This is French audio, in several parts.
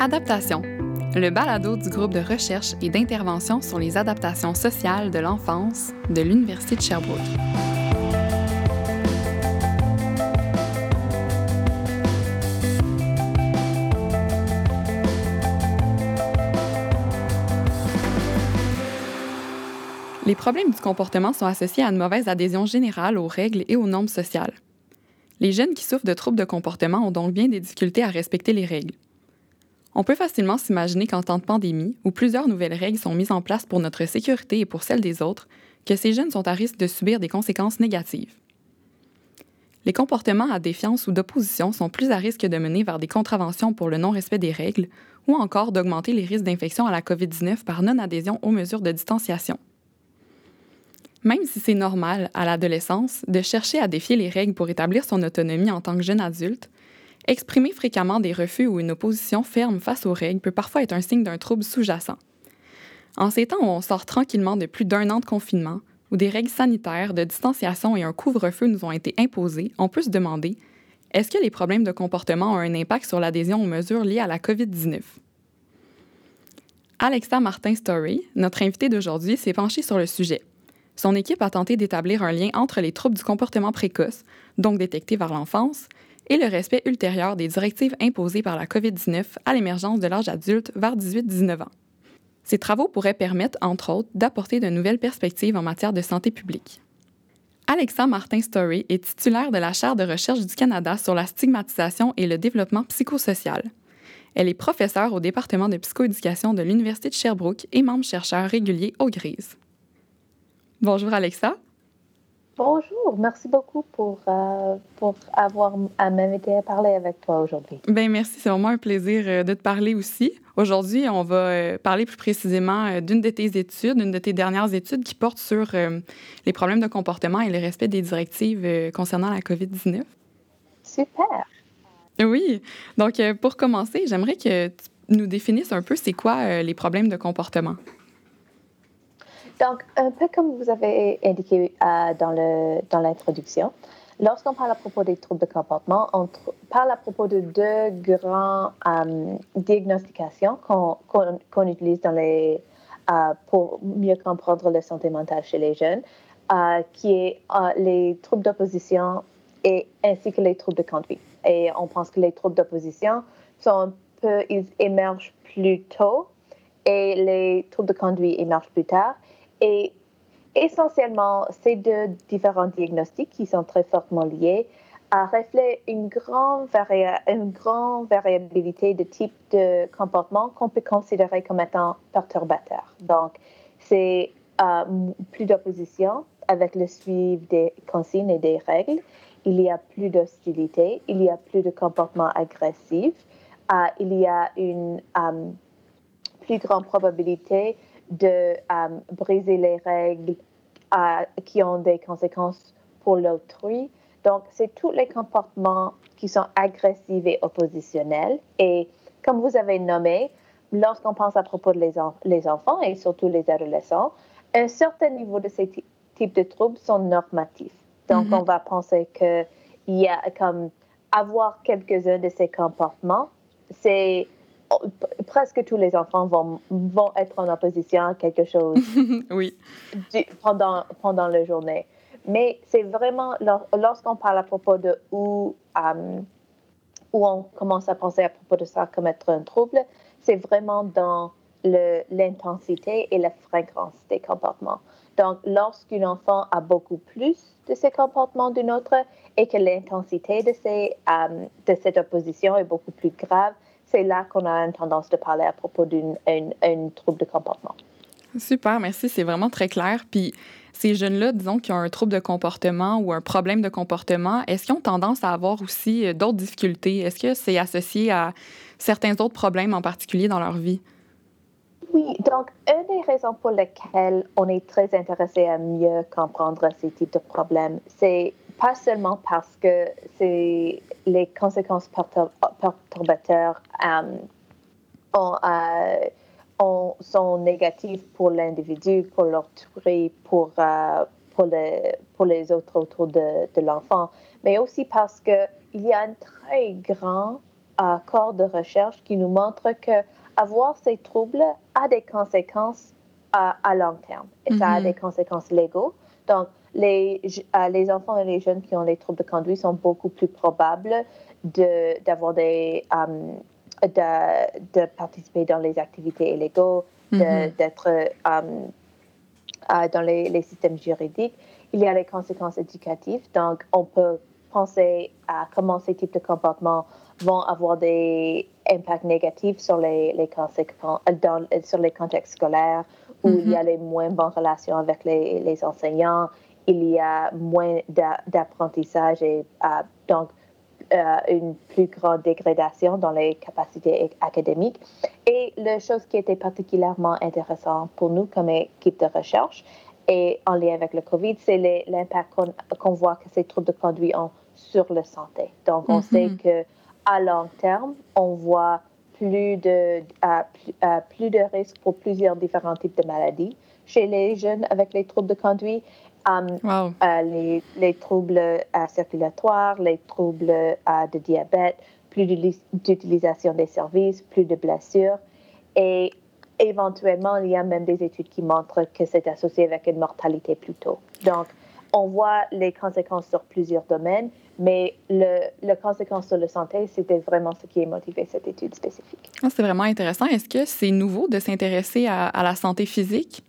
Adaptation, le balado du groupe de recherche et d'intervention sur les adaptations sociales de l'enfance de l'Université de Sherbrooke. Les problèmes du comportement sont associés à une mauvaise adhésion générale aux règles et aux normes sociales. Les jeunes qui souffrent de troubles de comportement ont donc bien des difficultés à respecter les règles. On peut facilement s'imaginer qu'en temps de pandémie, où plusieurs nouvelles règles sont mises en place pour notre sécurité et pour celle des autres, que ces jeunes sont à risque de subir des conséquences négatives. Les comportements à défiance ou d'opposition sont plus à risque de mener vers des contraventions pour le non-respect des règles ou encore d'augmenter les risques d'infection à la COVID-19 par non-adhésion aux mesures de distanciation. Même si c'est normal, à l'adolescence, de chercher à défier les règles pour établir son autonomie en tant que jeune adulte, Exprimer fréquemment des refus ou une opposition ferme face aux règles peut parfois être un signe d'un trouble sous-jacent. En ces temps où on sort tranquillement de plus d'un an de confinement, où des règles sanitaires de distanciation et un couvre-feu nous ont été imposés, on peut se demander est-ce que les problèmes de comportement ont un impact sur l'adhésion aux mesures liées à la COVID-19? Alexa Martin-Story, notre invitée d'aujourd'hui, s'est penchée sur le sujet. Son équipe a tenté d'établir un lien entre les troubles du comportement précoce, donc détectés vers l'enfance, et le respect ultérieur des directives imposées par la COVID-19 à l'émergence de l'âge adulte vers 18-19 ans. Ces travaux pourraient permettre, entre autres, d'apporter de nouvelles perspectives en matière de santé publique. Alexa Martin-Story est titulaire de la chaire de recherche du Canada sur la stigmatisation et le développement psychosocial. Elle est professeure au département de psychoéducation de l'Université de Sherbrooke et membre chercheur régulier au GRISE. Bonjour Alexa. Bonjour, merci beaucoup pour, euh, pour avoir à m'inviter à parler avec toi aujourd'hui. Bien, merci, c'est vraiment un plaisir euh, de te parler aussi. Aujourd'hui, on va euh, parler plus précisément d'une de tes études, une de tes dernières études qui porte sur les problèmes de comportement et le respect des directives concernant la COVID-19. Super. Oui, donc pour commencer, j'aimerais que tu nous définisses un peu c'est quoi les problèmes de comportement. Donc, un peu comme vous avez indiqué euh, dans l'introduction, lorsqu'on parle à propos des troubles de comportement, on parle à propos de deux grandes euh, diagnostications qu'on utilise dans les, euh, pour mieux comprendre la santé mentale chez les jeunes, qui est les troubles d'opposition et ainsi que les troubles de conduite. Et on pense que les troubles d'opposition sont peu, ils émergent plus tôt et les troubles de conduite émergent plus tard. Et essentiellement, ces deux différents diagnostics qui sont très fortement liés reflètent une grande, une grande variabilité de type de comportement qu'on peut considérer comme étant perturbateur. Donc, c'est euh, plus d'opposition avec le suivi des consignes et des règles. Il y a plus d'hostilité, il y a plus de comportement agressif, euh, il y a une euh, plus grande probabilité de euh, briser les règles euh, qui ont des conséquences pour l'autrui. Donc, c'est tous les comportements qui sont agressifs et oppositionnels. Et comme vous avez nommé, lorsqu'on pense à propos de les, enfants et surtout les adolescents, un certain niveau de ces types de troubles sont normatifs. Donc, mm-hmm. on va penser qu'il y a comme avoir quelques-uns de ces comportements, c'est presque tous les enfants vont, vont être en opposition à quelque chose oui. pendant, pendant la journée. Mais c'est vraiment, lorsqu'on parle à propos de où, euh, où on commence à penser à propos de ça comme être un trouble, c'est vraiment dans l'intensité et la fréquence des comportements. Donc, lorsqu'un enfant a beaucoup plus de ces comportements d'un autre et que l'intensité de, ces, euh, de cette opposition est beaucoup plus grave, c'est là qu'on a une tendance de parler à propos d'une trouble de comportement. Super, merci. C'est vraiment très clair. Puis ces jeunes-là, disons, qui ont un trouble de comportement ou un problème de comportement, est-ce qu'ils ont tendance à avoir aussi euh, d'autres difficultés? Est-ce que c'est associé à certains autres problèmes en particulier dans leur vie? Oui, donc une des raisons pour lesquelles on est très intéressé à mieux comprendre ces types de problèmes, c'est pas seulement parce que c'est les conséquences perturbateurs euh, euh, sont négatives pour l'individu, pour pour, euh, pour, les, pour les autres autour de, de l'enfant, mais aussi parce qu'il y a une très grande corps de recherche qui nous montrent que avoir ces troubles a des conséquences à, long terme et ça a mhm. des conséquences légaux. Donc, les, les enfants et les jeunes qui ont les troubles de conduite sont beaucoup plus probables d'avoir des, de, participer dans les activités illégaux, mhm. d'être dans les, les, systèmes juridiques. Il y a les conséquences éducatives. Donc, on peut penser à comment ces types de comportements vont avoir des impacts négatifs sur les, les conséquences, dans, sur les contextes scolaires où il y a mhm. les moins bonnes relations avec les, les enseignants, il y a moins d'apprentissage et euh, donc euh, une plus grande dégradation dans les capacités académiques. Et la chose qui était particulièrement intéressante pour nous comme équipe de recherche et en lien avec le COVID, c'est l'impact qu'on voit que ces troubles de conduite ont sur la santé. Donc, on sait mm-hmm. que à long terme, on voit plus de, plus de risques pour plusieurs différents types de maladies chez les jeunes avec les troubles de conduite. Um, euh, les, les, troubles euh, circulatoires, les troubles euh, de diabète, plus d'utilisation des services, plus de blessures. Et éventuellement, il y a même des études qui montrent que c'est associé avec une mortalité plus tôt. Donc, on voit les conséquences sur plusieurs domaines, mais le, la conséquence sur la santé, c'était vraiment ce qui a motivé cette étude spécifique. Ah, c'est vraiment intéressant. Est-ce que c'est nouveau de s'intéresser à, à, la santé physique?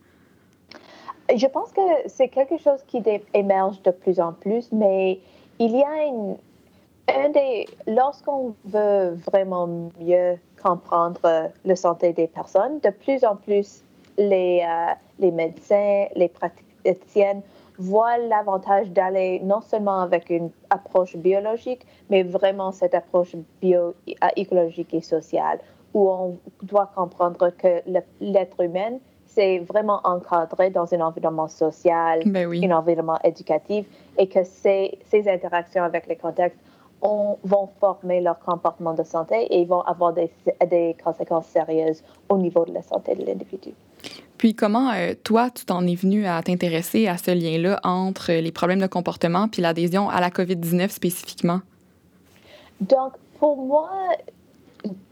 Je pense que c'est quelque chose qui émerge de plus en plus, mais il y a une, un des, lorsqu'on veut vraiment mieux comprendre la santé des personnes, de plus en plus les, euh, les médecins, les praticiennes voient l'avantage d'aller non seulement avec une approche biologique, mais vraiment cette approche bio, écologique et sociale, où on doit comprendre que l'être humain, c'est vraiment encadré dans un environnement social, ben un environnement éducatif, et que ces, ces interactions avec les contextes vont former leur comportement de santé et vont avoir des, des conséquences sérieuses au niveau de la santé de l'individu. Puis comment, euh, toi, tu t'en es venu à t'intéresser à ce lien-là entre les problèmes de comportement puis l'adhésion à la COVID-19 spécifiquement? Donc, pour moi,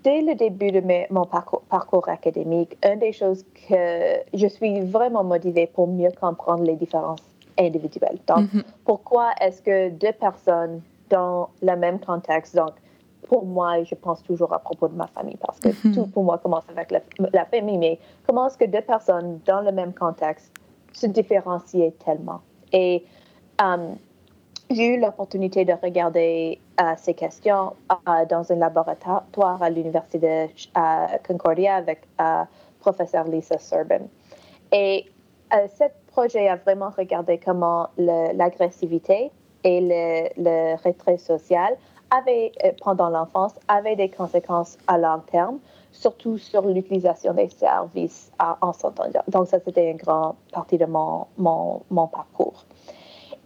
dès le début de mon parcours, parcours, académique, une des choses que je suis vraiment motivée pour mieux comprendre les différences individuelles. Donc, mm-hmm. pourquoi est-ce que deux personnes dans le même contexte. Donc, pour moi, je pense toujours à propos de ma famille parce que mhm. tout pour moi commence avec la, famille, mais comment est-ce que deux personnes dans le même contexte se différencient tellement? Et um, j'ai eu l'opportunité de regarder euh, ces questions euh, dans un laboratoire à l'Université de Concordia avec euh, professeur Lisa Serbin. Et ce projet a vraiment regardé comment l'agressivité et le, le retrait social avait, euh, pendant l'enfance avait des conséquences à long terme, surtout sur l'utilisation des services en santé. Donc, ça, c'était une grande partie de mon, mon, mon parcours.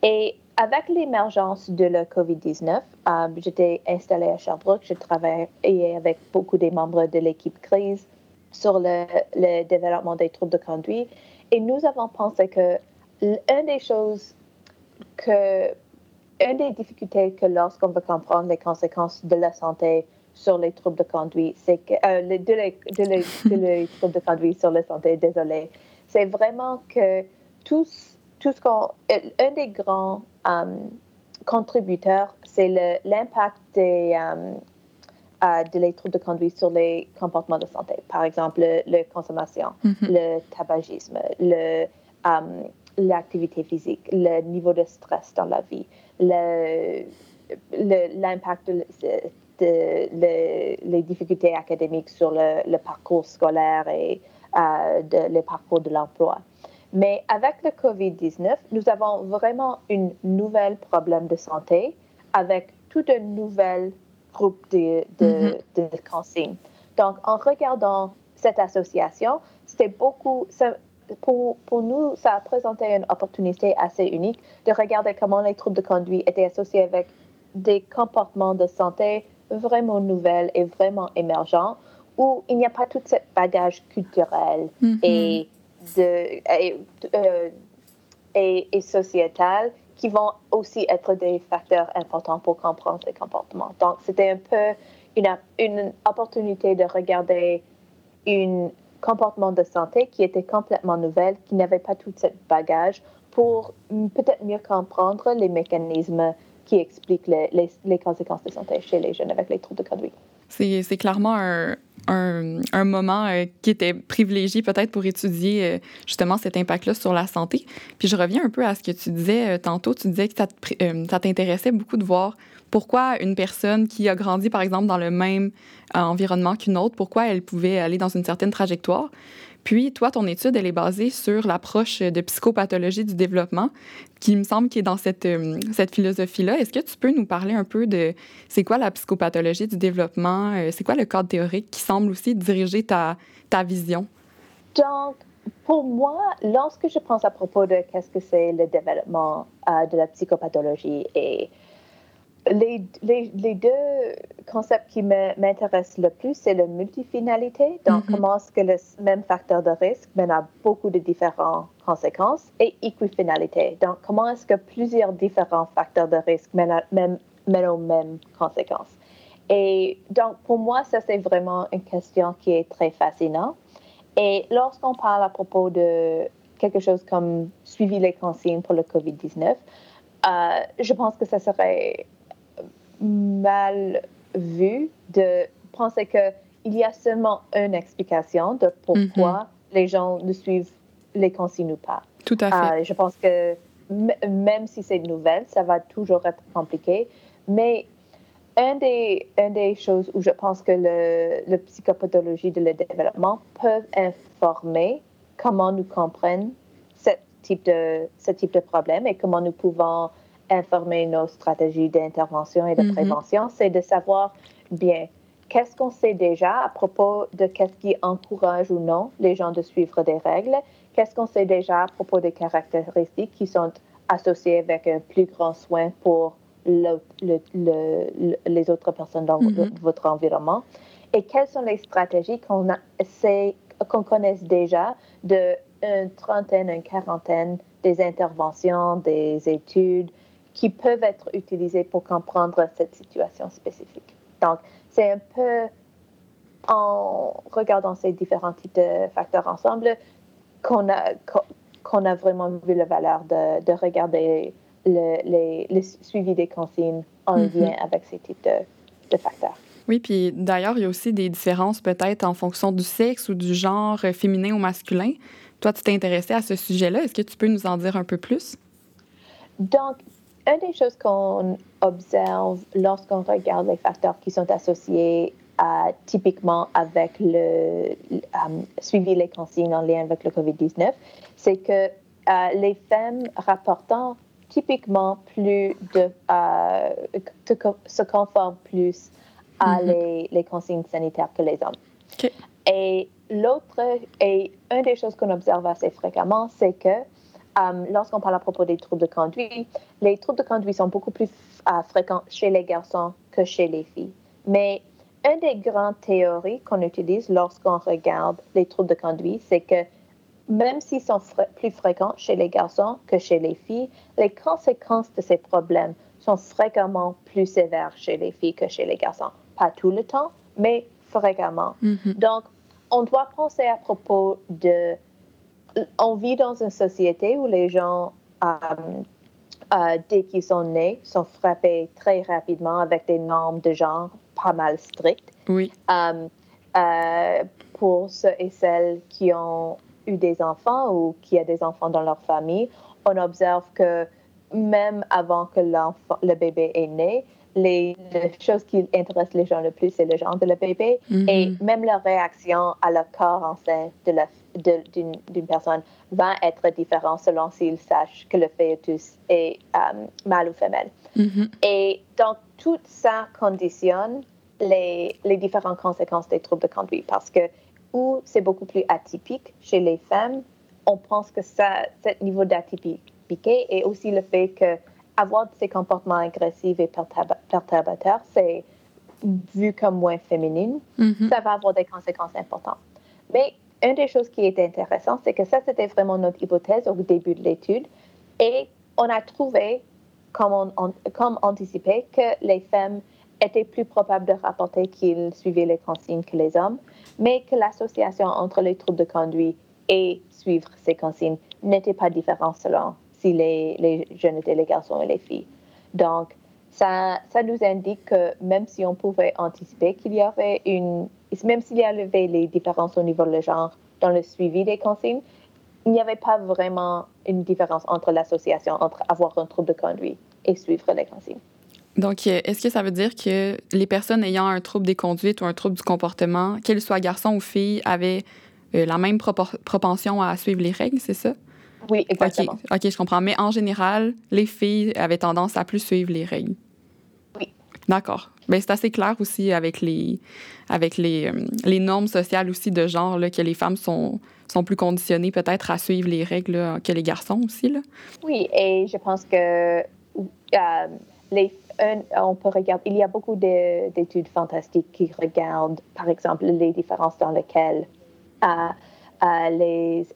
Et avec l'émergence de la COVID-19, euh, j'étais installée à Sherbrooke. Je travaillais avec beaucoup des membres de l'équipe crise sur le, le, développement des troubles de conduite. Et nous avons pensé que l'une des choses que une des difficultés que lorsqu'on veut comprendre les conséquences de la santé sur les troubles de conduite, c'est que euh, de, les, de, les, troubles de conduite sur la santé, désolé, c'est vraiment que tout, tout ce qu'on, un des grands um, contributeurs, c'est l'impact des um, uh, de les troubles de conduite sur les comportements de santé. Par exemple, la consommation, mm-hmm. le tabagisme, le l'activité physique, le niveau de stress dans la vie, l'impact de, les difficultés académiques sur le, parcours scolaire et euh, le parcours de l'emploi. Mais avec le COVID-19, nous avons vraiment un nouvel problème de santé avec tout un nouvel groupe de, de, mm-hmm. de consignes. Donc, en regardant cette association, c'était beaucoup, pour, pour, nous, ça a présenté une opportunité assez unique de regarder comment les troubles de conduite étaient associés avec des comportements de santé vraiment nouvelles et vraiment émergents, où il n'y a pas tout ce bagage culturel mm-hmm. et, de, euh, et, et, sociétal qui vont aussi être des facteurs importants pour comprendre ces comportements. Donc, c'était un peu une, une opportunité de regarder un comportement de santé qui était complètement nouvel, qui n'avait pas tout ce bagage pour peut-être mieux comprendre les mécanismes qui expliquent les, les, conséquences de santé chez les jeunes avec les troubles de conduite. C'est clairement un, un, un, moment euh, qui était privilégié peut-être pour étudier euh, justement cet impact-là sur la santé. Puis je reviens un peu à ce que tu disais euh, tantôt. Tu disais que ça t'intéressait beaucoup de voir pourquoi une personne qui a grandi, par exemple, dans le même environnement qu'une autre, pourquoi elle pouvait aller dans une certaine trajectoire. Puis, toi, ton étude, elle est basée sur l'approche de psychopathologie du développement, qui me semble qui est dans cette, euh, cette philosophie-là. Est-ce que tu peux nous parler un peu de c'est quoi la psychopathologie du développement? Euh, c'est quoi le cadre théorique qui semble aussi diriger ta, ta vision? Donc, pour moi, lorsque je pense à propos de qu'est-ce que c'est le développement euh, de la psychopathologie et les, les, les, deux concepts qui m'intéressent le plus, c'est la multifinalité. Donc, mm-hmm. comment est-ce que le même facteur de risque mène à beaucoup de différentes conséquences et équifinalité. Donc, comment est-ce que plusieurs différents facteurs de risque mènent, même, mènent aux mêmes conséquences. Et donc, pour moi, ça, c'est vraiment une question qui est très fascinante. Et lorsqu'on parle à propos de quelque chose comme suivi les consignes pour le COVID-19, euh, je pense que ça serait mal vu de penser qu'il y a seulement une explication de pourquoi mhm. les gens ne suivent les consignes ou pas. Tout à fait. Euh, je pense que même si c'est nouvelle, ça va toujours être compliqué. Mais une des, une des choses où je pense que le, le psychopathologie de le développement peut informer comment nous comprenons ce type de, ce type de problème et comment nous pouvons informer nos stratégies d'intervention et de mm-hmm. prévention, c'est de savoir bien qu'est-ce qu'on sait déjà à propos de qu'est-ce qui encourage ou non les gens de suivre des règles, qu'est-ce qu'on sait déjà à propos des caractéristiques qui sont associées avec un plus grand soin pour le, les autres personnes dans mm-hmm. votre environnement, et quelles sont les stratégies qu'on qu'on connaisse déjà de une trentaine, une quarantaine des interventions, des études, qui peuvent être utilisés pour comprendre cette situation spécifique. Donc, c'est un peu en regardant ces différents types de facteurs ensemble qu'on a, qu'on a vraiment vu la valeur de, de regarder le, les, le, suivi des consignes en mm-hmm. lien avec ces types de, de facteurs. Oui, puis d'ailleurs, il y a aussi des différences peut-être en fonction du sexe ou du genre féminin ou masculin. Toi, tu t'es intéressé à ce sujet-là. Est-ce que tu peux nous en dire un peu plus? Donc, une des choses qu'on observe lorsqu'on regarde les facteurs qui sont associés à, typiquement avec le um, suivi les consignes en lien avec le COVID-19, c'est que euh, les femmes rapportant typiquement plus de, euh, se conforment plus à mm-hmm. les, les, consignes sanitaires que les hommes. Et l'autre, et une des choses qu'on observe assez fréquemment, c'est que euh, lorsqu'on parle à propos des troubles de conduite, les troubles de conduite sont beaucoup plus euh, fréquents chez les garçons que chez les filles. Mais une des grandes théories qu'on utilise lorsqu'on regarde les troubles de conduite, c'est que même s'ils sont plus fréquents chez les garçons que chez les filles, les conséquences de ces problèmes sont fréquemment plus sévères chez les filles que chez les garçons. Pas tout le temps, mais fréquemment. Mm-hmm. Donc, on doit penser à propos de on vit dans une société où les gens, euh, euh, dès qu'ils sont nés, sont frappés très rapidement avec des normes de genre pas mal strictes. Oui. Euh, pour ceux et celles qui ont eu des enfants ou qui ont des enfants dans leur famille, on observe que même avant que le bébé est né, les, choses qui intéressent les gens le plus, c'est le genre de le bébé mm-hmm. et même la réaction à le corps enceinte de la d'une personne va être différent selon s'il sache que le fœtus est euh, mâle ou femelle. Mm-hmm. Et donc, tout ça conditionne les, les, différentes conséquences des troubles de conduite parce que où c'est beaucoup plus atypique chez les femmes, on pense que ça, ce niveau d'atypicité et aussi le fait que avoir ces comportements agressifs et perturbateurs, c'est vu comme moins féminine, mm-hmm. ça va avoir des conséquences importantes. Mais une des choses qui est intéressante, c'est que ça, c'était vraiment notre hypothèse au début de l'étude. Et on a trouvé, comme, anticipé, que les femmes étaient plus probables de rapporter qu'ils suivaient les consignes que les hommes, mais que l'association entre les troubles de conduite et suivre ces consignes n'était pas différente selon si les, les, jeunes étaient les garçons et les filles. Donc, ça, ça nous indique que même si on pouvait anticiper qu'il y avait une, même s'il y avait les différences au niveau de genre dans le suivi des consignes, il n'y avait pas vraiment une différence entre l'association entre avoir un trouble de conduite et suivre les consignes. Donc, euh, est-ce que ça veut dire que les personnes ayant un trouble des conduites ou un trouble du comportement, qu'ils soient garçons ou filles, avaient euh, la même propension à suivre les règles, c'est ça? Oui, exactement. OK, je comprends. Mais en général, les filles avaient tendance à plus suivre les règles. Oui. D'accord. Ben, c'est assez clair aussi avec les, avec les, euh, les normes sociales aussi de genre là, que les femmes sont, sont plus conditionnées peut-être à suivre les règles que les garçons aussi. Là. Oui, et je pense que euh, les, on peut regarder, il y a beaucoup d'études fantastiques qui regardent, par exemple, les différences dans lesquelles euh, euh, les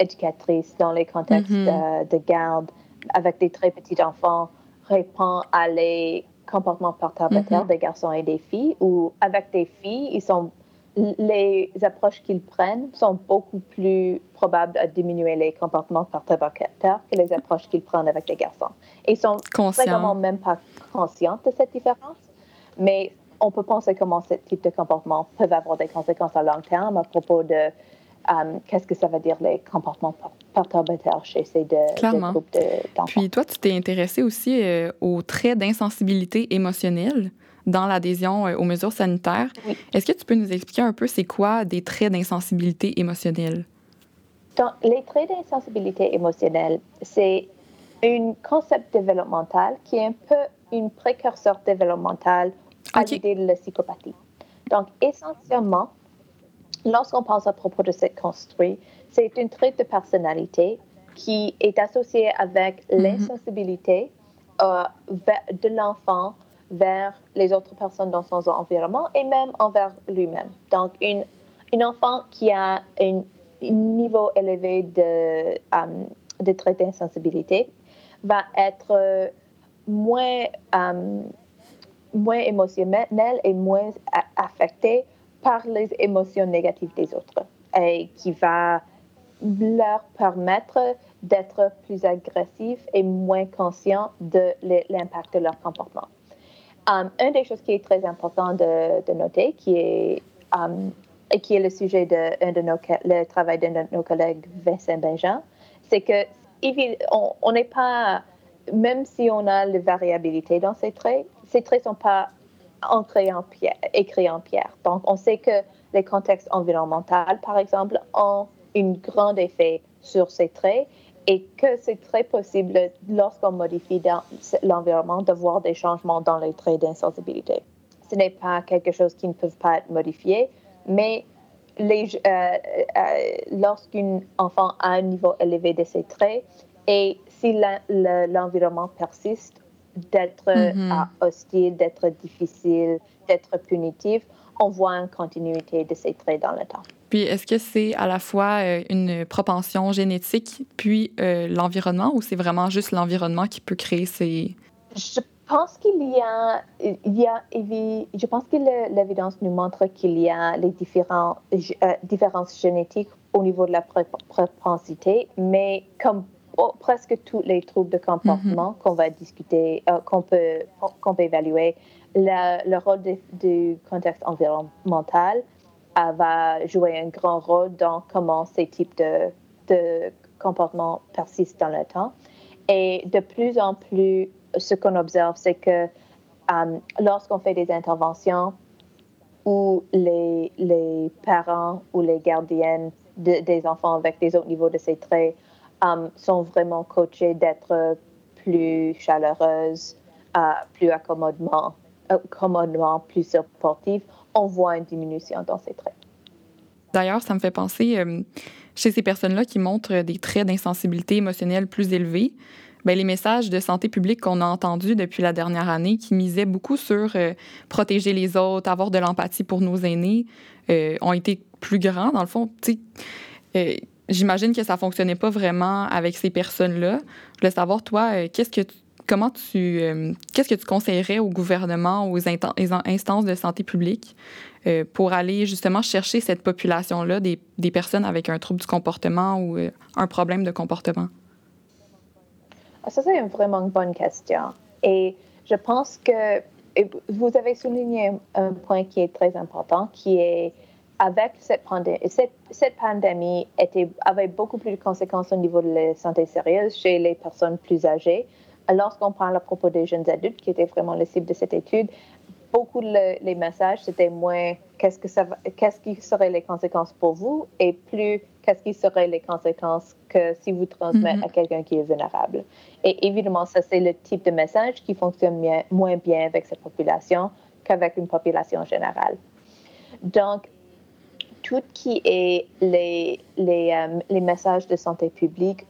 éducatrices dans les contextes mm-hmm. de garde avec des très petits enfants répondent à les comportements perturbateurs mm-hmm. des garçons et des filles, ou avec des filles, ils sont les approches qu'ils prennent sont beaucoup plus probables à diminuer les comportements perturbateurs que les approches qu'ils prennent avec les garçons. Ils sont vraiment même pas conscients de cette différence, mais on peut penser comment ce type de comportement peuvent avoir des conséquences à long terme à propos de euh, qu'est-ce que ça veut dire les comportements perturbateurs? Chez ces deux, groupes d'enfants. Puis toi, tu t'es intéressé aussi euh, aux traits d'insensibilité émotionnelle dans l'adhésion euh, aux mesures sanitaires. Est-ce que tu peux nous expliquer un peu c'est quoi des traits d'insensibilité émotionnelle? les traits d'insensibilité émotionnelle, c'est un concept développemental qui est un peu une précurseur développemental à l'idée de la psychopathie. Donc, essentiellement, lorsqu'on pense à propos de cette construit, c'est un trait de personnalité qui est associé avec mm-hmm. l'insensibilité euh, de l'enfant vers les autres personnes dans son environnement et même envers lui-même. Donc, une, une enfant qui a un, niveau élevé de, um, de traits d'insensibilité va être euh, moins, um, moins émotionnel et moins affecté par les émotions négatives des autres et qui va leur permettre d'être plus agressifs et moins conscients de l'impact de leur comportement. Um, une des choses qui est très important de, noter, qui est, um, qui est le sujet de, de nos, le travail de nos collègues Vincent Benjamin, c'est que on n'est pas, même si on a la variabilité dans ces traits, ces traits ne sont pas pierre, écrits en pierre. Donc, on sait que les contextes environnementaux, par exemple, ont un grand effet sur ces traits et que c'est très possible lorsqu'on modifie l'environnement de voir des changements dans les traits d'insensibilité. Ce n'est pas quelque chose qui ne peut pas être modifié, mais euh, euh, lorsqu'un enfant a un niveau élevé de ses traits et si l'environnement persiste d'être mm-hmm. euh, hostile, d'être difficile, d'être punitif, on voit une continuité de ces traits dans le temps. Puis est-ce que c'est à la fois euh, une propension génétique puis euh, l'environnement ou c'est vraiment juste l'environnement qui peut créer ces... Je pense qu'il y a, il y a, je pense que l'évidence nous montre qu'il y a les différents, euh, différences génétiques au niveau de la propensité, mais comme presque tous les troubles de comportement mm-hmm. qu'on va discuter, qu'on peut, qu'on peut évaluer, le, rôle du contexte environnemental va jouer un grand rôle dans comment ces types de, de comportements persistent dans le temps. Et de plus en plus, ce qu'on observe, c'est que euh, lorsqu'on fait des interventions où les, les, parents ou les gardiennes des enfants avec des autres niveaux de ces traits euh, sont vraiment coachés d'être plus chaleureuses, euh, plus accommodement, accommodement, plus supportives, on voit une diminution dans ces traits. D'ailleurs, ça me fait penser, euh, chez ces personnes-là qui montrent des traits d'insensibilité émotionnelle plus élevés, bien, les messages de santé publique qu'on a entendus depuis la dernière année, qui misaient beaucoup sur euh, protéger les autres, avoir de l'empathie pour nos aînés, euh, ont été plus grands. Dans le fond, j'imagine que ça fonctionnait pas vraiment avec ces personnes-là. Je voulais savoir, toi, qu'est-ce que comment tu, qu'est-ce que tu conseillerais au gouvernement, aux instances de santé publique pour aller justement chercher cette population-là, des, personnes avec un trouble du comportement ou un problème de comportement? Ah, ça, c'est une vraiment bonne question. Et je pense que vous avez souligné un point qui est très important, qui est avec cette, pandémie, cette, cette pandémie était, avait beaucoup plus de conséquences au niveau de la santé sérieuse chez les personnes plus âgées. Lorsqu'on parle à propos des jeunes adultes, qui étaient vraiment le cible de cette étude, beaucoup de les messages, c'était moins qu'est-ce, que ça qu'est-ce qui seraient les conséquences pour vous? Et plus qu'est-ce qui seraient les conséquences que si vous transmettez à quelqu'un qui est vulnérable? Et évidemment, ça, c'est le type de message qui fonctionne moins bien avec cette population qu'avec une population générale. Donc, tout qui est les, euh, les messages de santé publique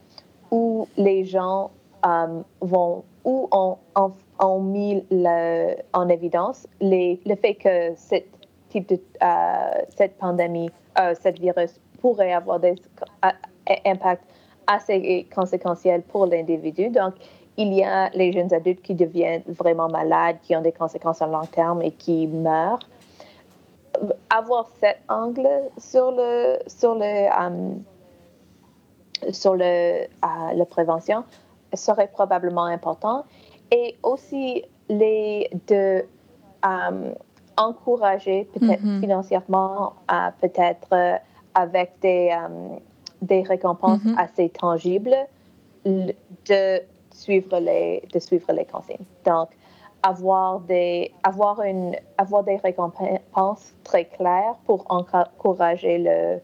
où les gens euh, vont, où ont, ont, mis le, en évidence les, le fait que cette type de, euh, cette pandémie, cette virus pourrait avoir des impacts assez conséquentiels pour l'individu. Donc, il y a les jeunes adultes qui deviennent vraiment malades, qui ont des conséquences à long terme et qui meurent avoir cet angle sur le sur le um, sur le uh, la prévention serait probablement important et aussi les de um, encourager peut-être mm-hmm. financièrement uh, peut-être uh, avec des um, des récompenses mm-hmm. assez tangibles de suivre les de suivre les consignes donc avoir des, avoir, une, avoir des récompenses très claires pour encourager le,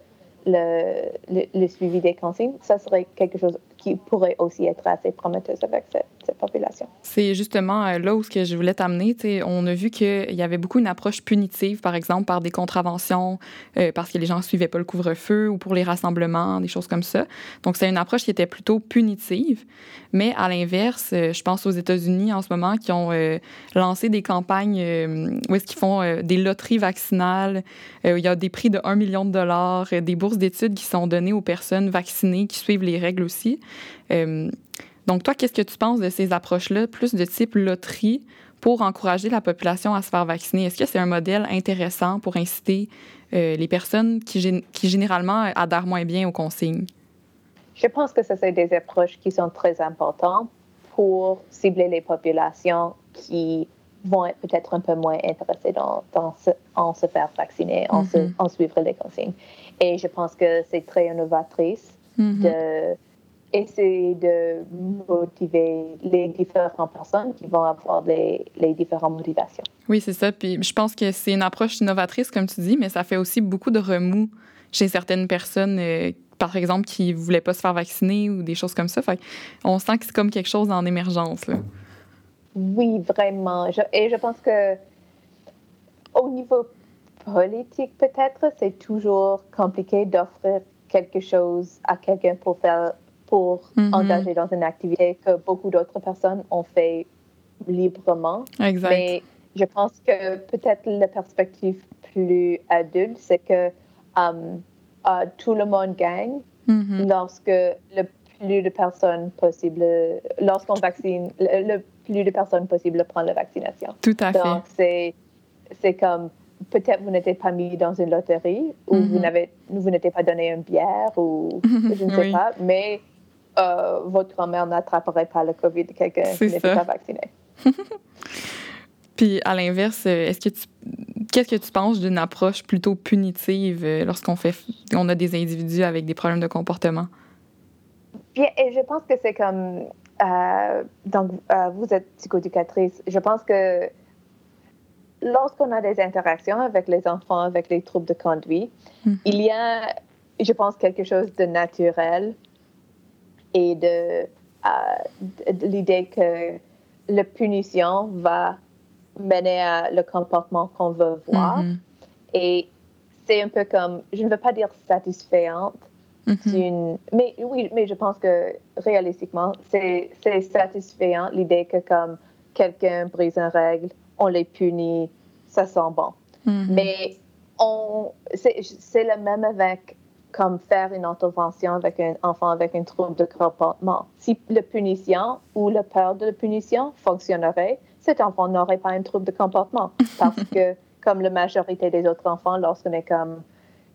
le, le, suivi des consignes, ça serait quelque chose qui pourrait aussi être assez prometteuse avec cette, population. C'est justement euh, là où ce que je voulais t'amener. On a vu qu'il y avait beaucoup une approche punitive, par exemple, par des contraventions, euh, parce que les gens ne suivaient pas le couvre-feu ou pour les rassemblements, des choses comme ça. Donc, c'est une approche qui était plutôt punitive. Mais à l'inverse, euh, je pense aux États-Unis en ce moment qui ont lancé des campagnes où est-ce qu'ils font des loteries vaccinales. il y a des prix de 1 million de dollars, des bourses d'études qui sont données aux personnes vaccinées qui suivent les règles aussi. Euh, donc, toi, qu'est-ce que tu penses de ces approches-là, plus de type loterie, pour encourager la population à se faire vacciner? Est-ce que c'est un modèle intéressant pour inciter euh, les personnes qui, qui, généralement adhèrent moins bien aux consignes? Je pense que ce sont des approches qui sont très importantes pour cibler les populations qui vont être peut-être un peu moins intéressées dans, en se faire vacciner, en, se, en suivre les consignes. Et je pense que c'est très innovatrice mm-hmm. de essayer de motiver les différentes personnes qui vont avoir les, les différentes motivations. Oui, c'est ça. Puis je pense que c'est une approche innovatrice, comme tu dis, mais ça fait aussi beaucoup de remous chez certaines personnes, euh, par exemple, qui ne voulaient pas se faire vacciner ou des choses comme ça. Fait on sent que c'est comme quelque chose en émergence. Là. Oui, vraiment. et je pense que au niveau politique, peut-être, c'est toujours compliqué d'offrir quelque chose à quelqu'un pour faire pour mm-hmm. engager dans une activité que beaucoup d'autres personnes ont fait librement. Exact. Mais je pense que peut-être la perspective plus adulte, c'est que um, uh, tout le monde gagne mm-hmm. lorsque le plus de personnes possible, lorsqu'on vaccine, le, plus de personnes possible prennent la vaccination. Tout à fait. Donc, c'est, c'est comme peut-être vous n'êtes pas mis dans une loterie ou vous, mm-hmm. n'avez, vous n'êtes pas donné une bière ou je ne sais pas, mais euh, votre grand-mère n'attraperait pas le COVID quelqu'un qui n'est pas vacciné. Puis à l'inverse, est-ce que tu qu'est-ce que tu penses d'une approche plutôt punitive euh, lorsqu'on fait on a des individus avec des problèmes de comportement? Bien, et je pense que c'est comme euh, donc vous êtes psychoéducatrice. Je pense que lorsqu'on a des interactions avec les enfants avec les troubles de conduite, mm-hmm. il y a, je pense, quelque chose de naturel et de, euh, l'idée que la punition va mener à le comportement qu'on veut voir. Mm-hmm. Et c'est un peu comme, je ne veux pas dire satisfaisante, mm-hmm. mais oui, mais je pense que réalistiquement, c'est satisfaisant l'idée que comme quelqu'un brise une règle, on les punit, ça sent bon. Mm-hmm. Mais c'est le même avec comme faire une intervention avec un enfant avec un trouble de comportement. Si la punition ou la peur de la punition fonctionnerait, cet enfant n'aurait pas un trouble de comportement. Parce que, comme la majorité des autres enfants, lorsqu'on est comme,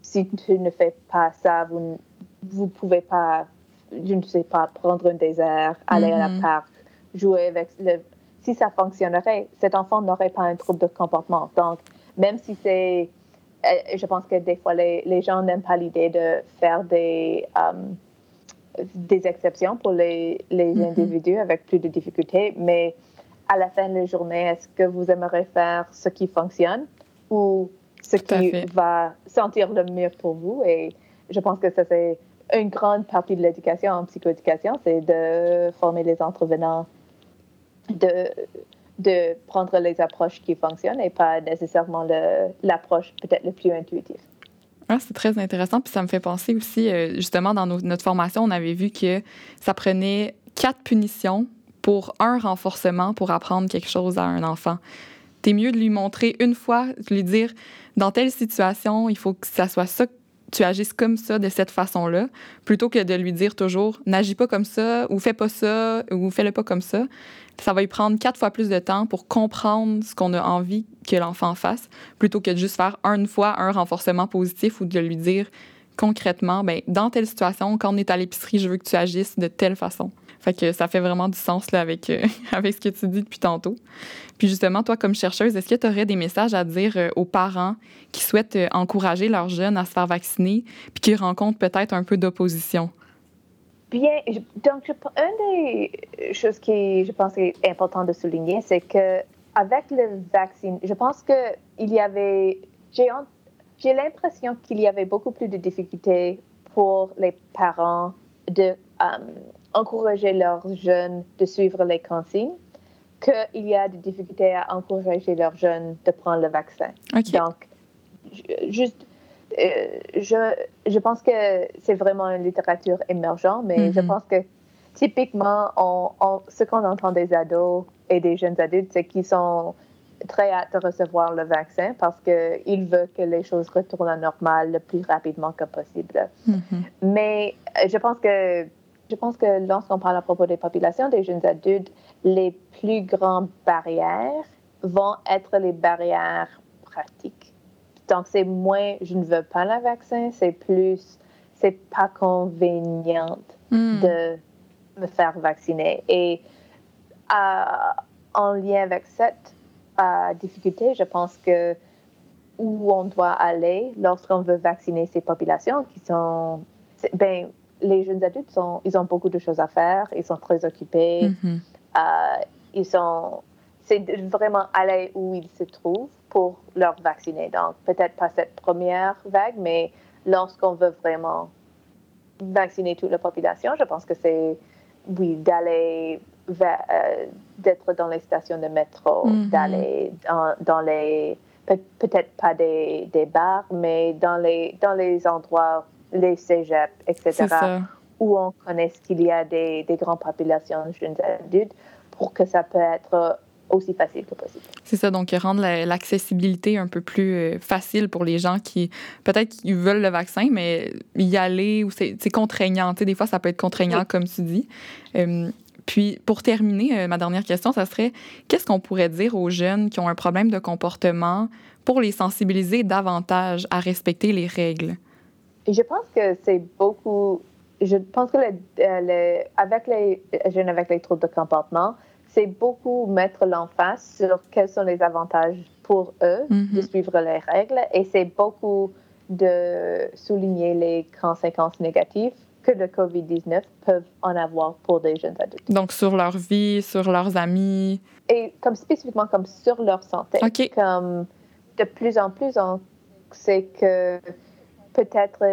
si tu ne fais pas ça, vous ne pouvez pas, je ne sais pas, prendre un désert, aller à la mm-hmm. parc, jouer avec le... Si ça fonctionnerait, cet enfant n'aurait pas un trouble de comportement. Donc, même si c'est je pense que des fois, les, les gens n'aiment pas l'idée de faire des, euh, des exceptions pour les, les mm-hmm. individus avec plus de difficultés, mais à la fin de la journée, est-ce que vous aimeriez faire ce qui fonctionne ou ce qui va sentir le mieux pour vous? Et je pense que ça, c'est une grande partie de l'éducation en psychoéducation, c'est de former les intervenants de de prendre les approches qui fonctionnent et pas nécessairement l'approche peut-être le plus intuitive. Ah, c'est très intéressant. Puis ça me fait penser aussi, euh, justement, dans notre formation, on avait vu que ça prenait quatre punitions pour un renforcement pour apprendre quelque chose à un enfant. T'es mieux de lui montrer une fois, de lui dire, dans telle situation, il faut que ça soit ça tu agisses comme ça, de cette façon-là, plutôt que de lui dire toujours n'agis pas comme ça, ou fais pas ça, ou fais-le pas comme ça ça va lui prendre quatre fois plus de temps pour comprendre ce qu'on a envie que l'enfant fasse, plutôt que de juste faire une fois un renforcement positif ou de lui dire concrètement, ben, dans telle situation, quand on est à l'épicerie, je veux que tu agisses de telle façon. Fait ça fait vraiment du sens là, avec, euh, avec ce que tu dis depuis tantôt. Puis justement, toi, comme chercheuse, est-ce que tu aurais des messages à dire euh, aux parents qui souhaitent euh, encourager leurs jeunes à se faire vacciner puis qui rencontrent peut-être un peu d'opposition? Bien, donc une des choses qui je pense est important de souligner, c'est que avec le vaccin, je pense que il y avait, j'ai l'impression qu'il y avait beaucoup plus de difficultés pour les parents de encourager leurs jeunes de suivre les consignes qu'il y a des difficultés à encourager leurs jeunes de prendre le vaccin. Donc, juste euh, je, je pense que c'est vraiment une littérature émergente, mais je mhm. pense que typiquement, on, ce qu'on entend des ados et des jeunes adultes, c'est qu'ils sont très hâte de recevoir le vaccin parce qu'ils veulent que les choses retournent à normal le plus rapidement que possible. Mhm. Mais euh, je pense que je pense que lorsqu'on parle à propos des populations des jeunes adultes, les plus grandes barrières vont être les barrières pratiques. Donc, c'est moins je ne veux pas le vaccin, c'est plus c'est pas convenient hmm. de me faire vacciner. Et euh, en lien avec cette euh, difficulté, je pense que où on doit aller lorsqu'on veut vacciner ces populations qui sont. Ben, les jeunes adultes, sont, ils ont beaucoup de choses à faire, ils sont très occupés, mm-hmm. euh, ils sont. C'est vraiment aller où ils se trouvent pour leur vacciner. Donc, peut-être pas cette première vague, mais lorsqu'on veut vraiment vacciner toute la population, je pense que c'est, oui, d'aller euh, d'être dans les stations de métro, mm-hmm. d'aller dans, les, peut-être pas des, des, bars, mais dans les, dans les endroits, les cégeps, etc., où on connaît qu'il y a des, des grandes populations de jeunes adultes pour que ça peut être aussi facile que possible. C'est ça, donc rendre l'accessibilité un peu plus euh, facile pour les gens qui, peut-être, qui veulent le vaccin, mais y aller, ou c'est contraignant. Tu sais, des fois, ça peut être contraignant, comme tu dis. Euh, puis, pour terminer, euh, ma dernière question, ça serait qu'est-ce qu'on pourrait dire aux jeunes qui ont un problème de comportement pour les sensibiliser davantage à respecter les règles? Je pense que c'est beaucoup. Je pense que avec les jeunes avec les troubles de comportement, c'est beaucoup mettre l'emphase sur quels sont les avantages pour eux de mhm. suivre les règles et c'est beaucoup de souligner les conséquences négatives que le COVID-19 peuvent en avoir pour des jeunes adultes. Donc sur leur vie, sur leurs amis. Et comme spécifiquement comme sur leur santé. Comme de plus en plus, on sait que peut-être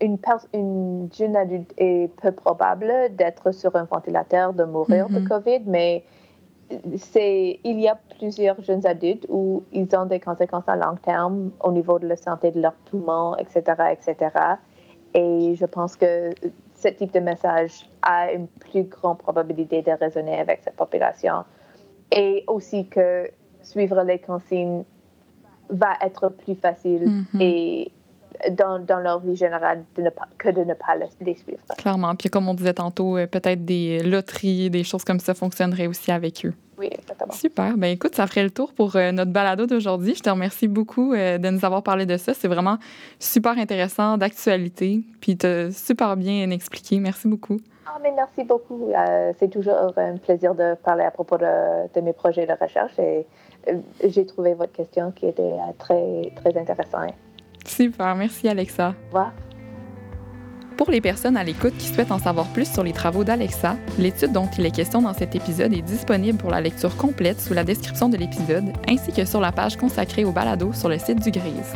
une, une jeune adulte est peu probable d'être sur un ventilateur, de mourir de mm-hmm. COVID, mais il y a plusieurs jeunes adultes où ils ont des conséquences à long terme au niveau de la santé de leurs poumons, etc., etc. Et je pense que ce type de message a une plus grande probabilité de résonner avec cette population. Et aussi que suivre les consignes va être plus facile mm-hmm. et dans, dans, leur vie générale de ne pas, que de ne pas les suivre. Clairement. Puis comme on disait tantôt, euh, peut-être des loteries, des choses comme ça fonctionneraient aussi avec eux. Oui, exactement. Super. Ben écoute, ça ferait le tour pour euh, notre balado d'aujourd'hui. Je te remercie beaucoup euh, de nous avoir parlé de ça. C'est vraiment super intéressant, d'actualité. Puis tu super bien expliqué. Merci beaucoup. Ah, mais merci beaucoup. c'est toujours un plaisir de parler à propos de, de mes projets de recherche et j'ai trouvé votre question qui était très, très intéressante. Super, merci Alexa. Au revoir. Pour les personnes à l'écoute qui souhaitent en savoir plus sur les travaux d'Alexa, l'étude dont il est question dans cet épisode est disponible pour la lecture complète sous la description de l'épisode, ainsi que sur la page consacrée au balado sur le site du Grise.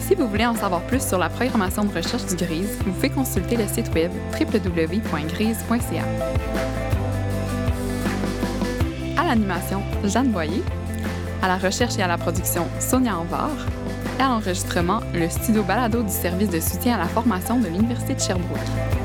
Si vous voulez en savoir plus sur la programmation de recherche du Grise, vous pouvez consulter le site web www.grise.ca. À l'animation, Jeanne Boyer. À la recherche et à la production, Sonia Anvar. Et à l'enregistrement, le studio balado du service de soutien à la formation de l'Université de Sherbrooke.